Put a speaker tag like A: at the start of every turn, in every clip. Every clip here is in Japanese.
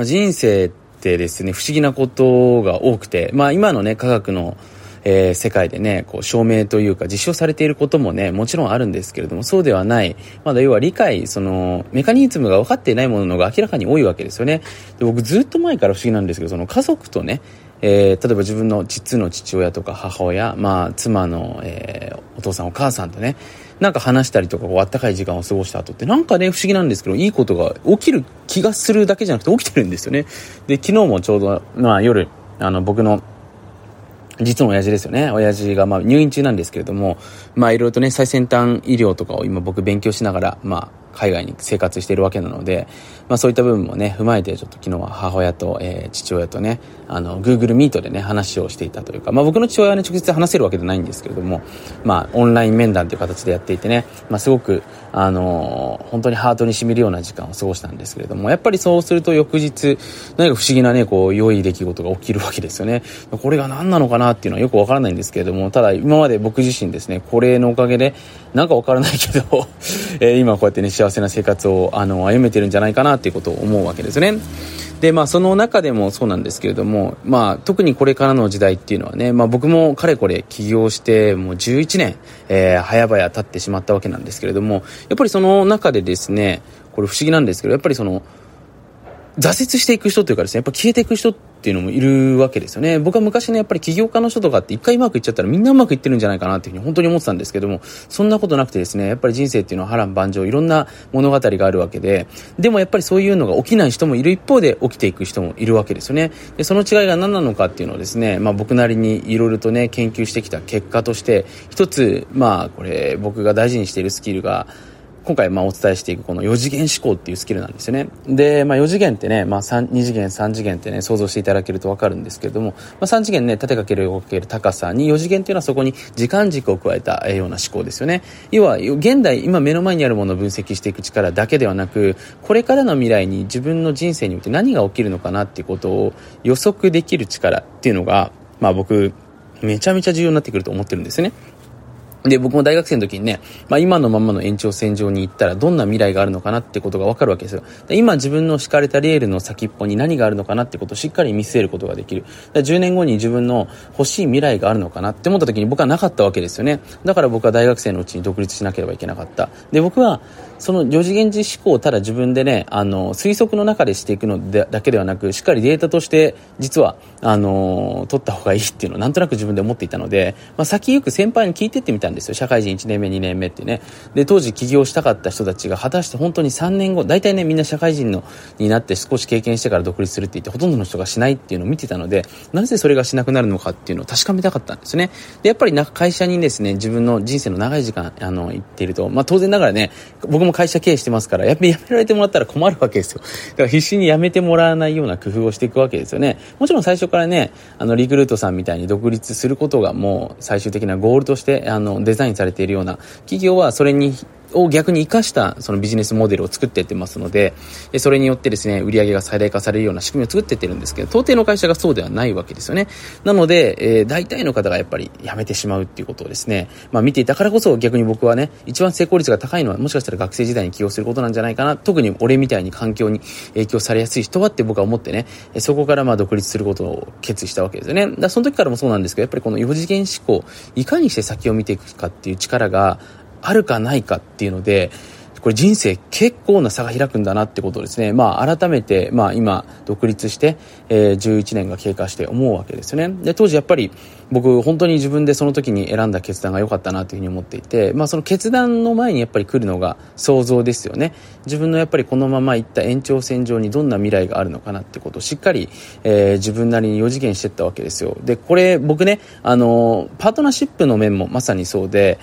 A: まあ、人生ってですね、不思議なことが多くて、まあ今のね、科学のえー、世界でね、こう証明というか実証されていることもね、もちろんあるんですけれども、そうではない、まだ要は理解、その、メカニズムが分かっていないものが明らかに多いわけですよね。で僕ずっと前から不思議なんですけど、その家族とね、えー、例えば自分の実の父親とか母親、まあ、妻の、えー、お父さんお母さんとね、なんか話したりとか、こう、あったかい時間を過ごした後って、なんかね、不思議なんですけど、いいことが起きる気がするだけじゃなくて起きてるんですよね。で、昨日もちょうど、まあ、夜、あの、僕の実の親父ですよね。親父がまあ入院中なんですけれども、まあいろいろとね、最先端医療とかを今僕勉強しながら、まあ海外に生活しているわけなので、まあそういった部分もね、踏まえてちょっと昨日は母親と、えー、父親とね、あの、Google Meet でね、話をしていたというか、まあ僕の父親はね、直接話せるわけじゃないんですけれども、まあオンライン面談という形でやっていてね、まあすごく、あのー、本当にハートに染みるような時間を過ごしたんですけれども、やっぱりそうすると翌日、何か不思議なね、こう、良い出来事が起きるわけですよね。これが何なのかなっていうのはよくわからないんですけれども、ただ今まで僕自身ですね、これのおかげで、なんかわからないけど えー、今こうやってね、幸せな生活を、あの、歩めてるんじゃないかなっていうことを思うわけですね。で、まあ、その中でもそうなんですけれども、まあ、特にこれからの時代っていうのはね、まあ、僕もかれこれ起業してもう11年、えー、早々経ってしまったわけなんですけれども、やっぱりその中でですね、これ不思議なんですけど、やっぱりその、挫折していく人というかですね、やっぱ消えていく人っていうのもいるわけですよね。僕は昔ね、やっぱり起業家の人とかって一回うまくいっちゃったらみんなうまくいってるんじゃないかなっていうふうに本当に思ってたんですけども、そんなことなくてですね、やっぱり人生っていうのは波乱万丈、いろんな物語があるわけで、でもやっぱりそういうのが起きない人もいる一方で起きていく人もいるわけですよね。で、その違いが何なのかっていうのをですね、まあ僕なりにいろいろとね、研究してきた結果として、一つ、まあこれ僕が大事にしているスキルが、今回まあお伝えしていくこの4次元思考っていうスキルなんですよね。で、まあ4次元ってね、まあ、2次元、3次元ってね、想像していただけるとわかるんですけれども、まあ3次元ね、縦かける横かける高さに4次元っていうのはそこに時間軸を加えたような思考ですよね。要は、現代、今目の前にあるものを分析していく力だけではなく、これからの未来に自分の人生において何が起きるのかなっていうことを予測できる力っていうのが、まあ僕、めちゃめちゃ重要になってくると思ってるんですね。で、僕も大学生の時にね、まあ今のままの延長線上に行ったらどんな未来があるのかなってことがわかるわけですよ。今自分の敷かれたレールの先っぽに何があるのかなってことをしっかり見据えることができる。10年後に自分の欲しい未来があるのかなって思った時に僕はなかったわけですよね。だから僕は大学生のうちに独立しなければいけなかった。で、僕はその4次元時思考をただ自分でね、あの、推測の中でしていくのでだけではなく、しっかりデータとして実は、あの、取った方がいいっていうのをなんとなく自分で思っていたので、まあ先行く先輩に聞いてってみたんですよ。社会人1年目、2年目ってね。で、当時起業したかった人たちが果たして本当に3年後、大体ね、みんな社会人のになって少し経験してから独立するって言って、ほとんどの人がしないっていうのを見てたので、なぜそれがしなくなるのかっていうのを確かめたかったんですね。で、やっぱりな会社にですね、自分の人生の長い時間、あの、行っていると、まあ当然ながらね、僕も会社経営してますから、やっぱり辞められてもらったら困るわけですよ。だから必死に辞めてもらわないような工夫をしていくわけですよね。もちろん最初からね、あの、リクルートさんみたいに独立することがもう最終的なゴールとして、あの、デザインされているような企業はそれにを逆に活かしたそのビジネスモデルを作っていってますので、それによってですね、売上が最大化されるような仕組みを作っていってるんですけど、到底の会社がそうではないわけですよね。なので、えー、大体の方がやっぱり辞めてしまうっていうことをですね、まあ見ていたからこそ逆に僕はね、一番成功率が高いのはもしかしたら学生時代に起業することなんじゃないかな。特に俺みたいに環境に影響されやすい人はって僕は思ってね、そこからまあ独立することを決意したわけですよね。だその時からもそうなんですけど、やっぱりこの4次元思考、いかにして先を見ていくかっていう力が、あるかないかっていうので、これ人生結構な差が開くんだなってことをですね、まあ改めて、まあ今独立して、えー、11年が経過して思うわけですよね。で、当時やっぱり僕本当に自分でその時に選んだ決断が良かったなというふうに思っていて、まあその決断の前にやっぱり来るのが想像ですよね。自分のやっぱりこのまま行った延長線上にどんな未来があるのかなってことをしっかり、えー、自分なりに4次元していったわけですよ。で、これ僕ね、あの、パートナーシップの面もまさにそうで、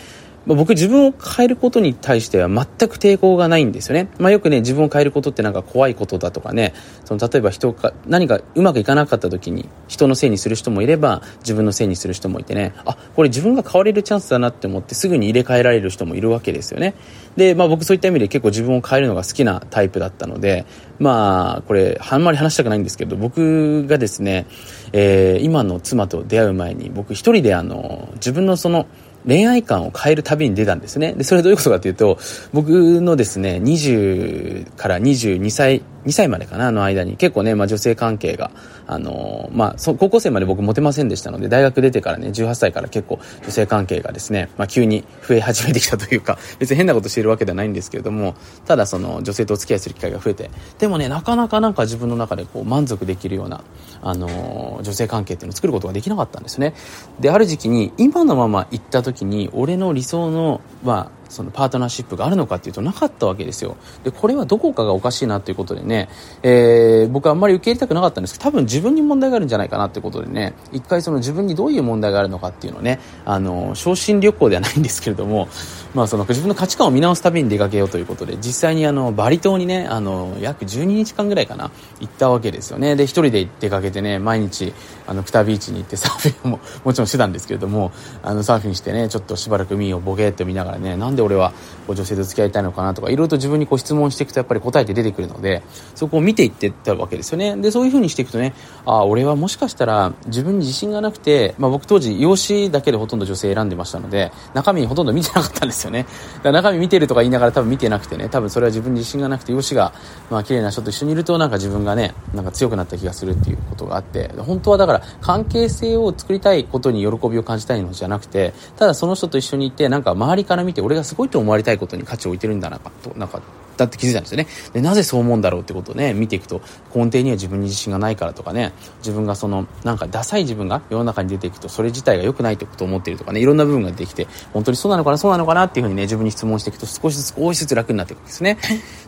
A: 僕自分を変えることに対しては全く抵抗がないんですよね。まあ、よくね、自分を変えることってなんか怖いことだとかね、その例えば人が何かうまくいかなかった時に人のせいにする人もいれば自分のせいにする人もいてね、あ、これ自分が変われるチャンスだなって思ってすぐに入れ替えられる人もいるわけですよね。で、まあ僕そういった意味で結構自分を変えるのが好きなタイプだったので、まあこれあんまり話したくないんですけど、僕がですね、えー、今の妻と出会う前に僕一人であの、自分のその、恋愛観を変える旅に出たんですね。で、それどういうことかというと、僕のですね、20から22歳2歳までかな、あの間に結構ね、まあ女性関係が、あのー、まあ、高校生まで僕モテませんでしたので、大学出てからね、18歳から結構女性関係がですね、まあ急に増え始めてきたというか、別に変なことしているわけではないんですけれども、ただその女性とお付き合いする機会が増えて、でもね、なかなかなんか自分の中でこう満足できるような、あのー、女性関係っていうのを作ることができなかったんですね。で、ある時期に、今のまま行った時に、俺の理想の、まあ、そのパートナーシップがあるのかっていうとなかったわけですよ。で、これはどこかがおかしいなということでね、えー、僕はあんまり受け入れたくなかったんですけど、多分自分に問題があるんじゃないかなってことでね、一回その自分にどういう問題があるのかっていうのをね、あの、昇進旅行ではないんですけれども、まあその自分の価値観を見直す旅に出かけようということで、実際にあの、バリ島にね、あの、約12日間ぐらいかな、行ったわけですよね。で、一人で出かけてね、毎日、あの、クタビーチに行ってサーフィンももちろんしてたんですけれども、あの、サーフィンしてね、ちょっとしばらく海をボケーって見ながらね、なんで俺はこう女性と付き合いたいのかなとか、いろいろと自分にこう質問していくとやっぱり答えて出てくるので、そこを見ていってたわけですよね。で、そういう風にしていくとね、ああ、俺はもしかしたら自分に自信がなくて、まあ僕当時、容姿だけでほとんど女性選んでましたので、中身ほとんど見てなかったんですよね。だから中身見てるとか言いながら多分見てなくてね、多分それは自分に自信がなくて、容姿が、まあ綺麗な人と一緒にいるとなんか自分がね、なんか強くなった気がするっていうことがあって、本当はだから関係性を作りたいことに喜びを感じたいのじゃなくて、ただその人と一緒にいて、なんか周りから見て俺がすごいと思われたいことに価値を置いてるんだなと、なんか、だって気づいたんですよね。で、なぜそう思うんだろうってことをね、見ていくと、根底には自分に自信がないからとかね、自分がその、なんかダサい自分が世の中に出ていくと、それ自体が良くないってことを思っているとかね、いろんな部分が出てきて、本当にそうなのかな、そうなのかなっていうふうにね、自分に質問していくと、少しずつ、少しずつ楽になっていくんですね。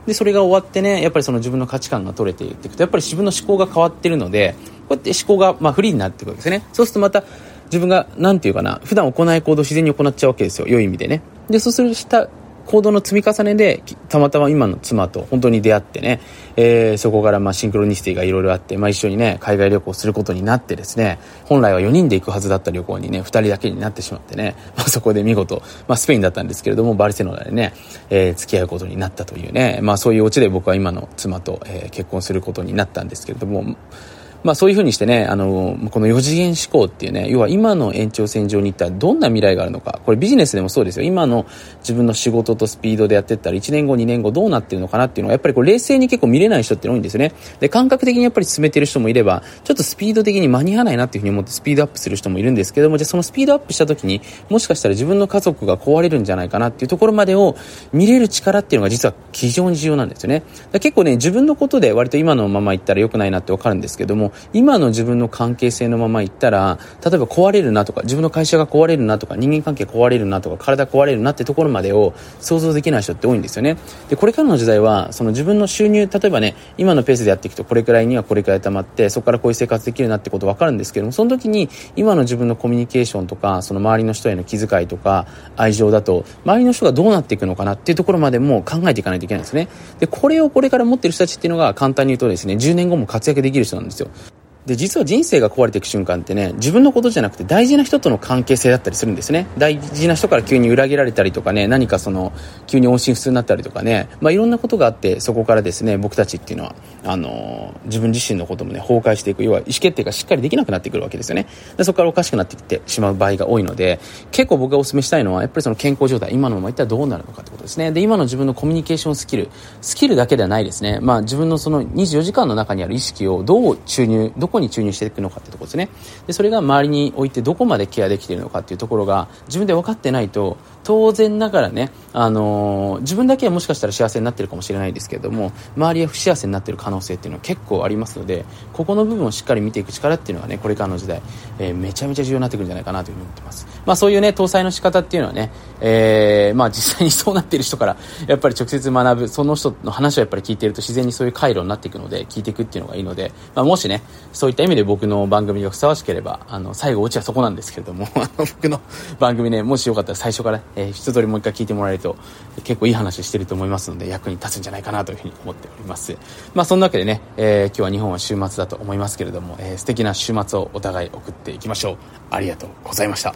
A: で、それが終わってね、やっぱりその自分の価値観が取れていっていくと、やっぱり自分の思考が変わってるので、こうやって思考が、まあ、フリーになっていくわけですね。そうするとまた、自分が、なんていうかな、普段行ない行動を自然に行っちゃうわけですよ。良い意味でね。で、そうするした行動の積み重ねで、たまたま今の妻と本当に出会ってね、えー、そこからまあシンクロニシティがいろいろあって、まあ一緒にね、海外旅行することになってですね、本来は4人で行くはずだった旅行にね、2人だけになってしまってね、まあそこで見事、まあスペインだったんですけれども、バルセロナでね、えー、付き合うことになったというね、まあそういうオチで僕は今の妻と、えー、結婚することになったんですけれども、まあそういうふうにしてね、あの、この4次元思考っていうね、要は今の延長線上に行ったらどんな未来があるのか、これビジネスでもそうですよ。今の自分の仕事とスピードでやってったら1年後、2年後どうなってるのかなっていうのは、やっぱりこう冷静に結構見れない人って多いんですよね。で、感覚的にやっぱり進めてる人もいれば、ちょっとスピード的に間に合わないなっていうふうに思ってスピードアップする人もいるんですけども、じゃあそのスピードアップした時に、もしかしたら自分の家族が壊れるんじゃないかなっていうところまでを見れる力っていうのが実は非常に重要なんですよね。結構ね、自分のことで割と今のまま行ったら良くないなってわかるんですけども、今の自分の関係性のままいったら、例えば壊れるなとか、自分の会社が壊れるなとか、人間関係壊れるなとか、体壊れるなってところまでを想像できない人って多いんですよね。で、これからの時代は、その自分の収入、例えばね、今のペースでやっていくと、これくらいにはこれくらい溜まって、そこからこういう生活できるなってこと分かるんですけども、その時に、今の自分のコミュニケーションとか、その周りの人への気遣いとか、愛情だと、周りの人がどうなっていくのかなっていうところまでも考えていかないといけないんですね。で、これをこれから持ってる人たちっていうのが、簡単に言うとですね、10年後も活躍できる人なんですよ。で、実は人生が壊れていく瞬間ってね、自分のことじゃなくて大事な人との関係性だったりするんですね。大事な人から急に裏切られたりとかね、何かその、急に音信不通になったりとかね、まあいろんなことがあって、そこからですね、僕たちっていうのは、あのー、自分自身のこともね、崩壊していく、要は意思決定がしっかりできなくなってくるわけですよね。でそこからおかしくなってきてしまう場合が多いので、結構僕がお勧めしたいのは、やっぱりその健康状態、今のままいったらどうなるのかってことですね。で、今の自分のコミュニケーションスキル、スキルだけではないですね。まあ自分のその24時間の中にある意識をどう注入、どこに注入していくのかってとこですね。で、それが周りに置いてどこまでケアできているのかっていうところが自分で分かってないと、当然ながらね、あのー、自分だけはもしかしたら幸せになってるかもしれないですけれども、周りは不幸せになってる可能性っていうのは結構ありますので、ここの部分をしっかり見ていく力っていうのはね、これからの時代、えー、めちゃめちゃ重要になってくるんじゃないかなというふうに思ってます。まあそういうね、搭載の仕方っていうのはね、えー、まあ実際にそうなっている人から、やっぱり直接学ぶ、その人の話をやっぱり聞いていると自然にそういう回路になっていくので、聞いていくっていうのがいいので、まあもしね、そういった意味で僕の番組がふさわしければ、あの、最後オチはそこなんですけれども、僕の番組ね、もしよかったら最初から、えー、一通りもう一回聞いてもらえると、結構いい話してると思いますので、役に立つんじゃないかなというふうに思っております。まあそんなわけでね、えー、今日は日本は週末だと思いますけれども、えー、素敵な週末をお互い送っていきましょう。ありがとうございました。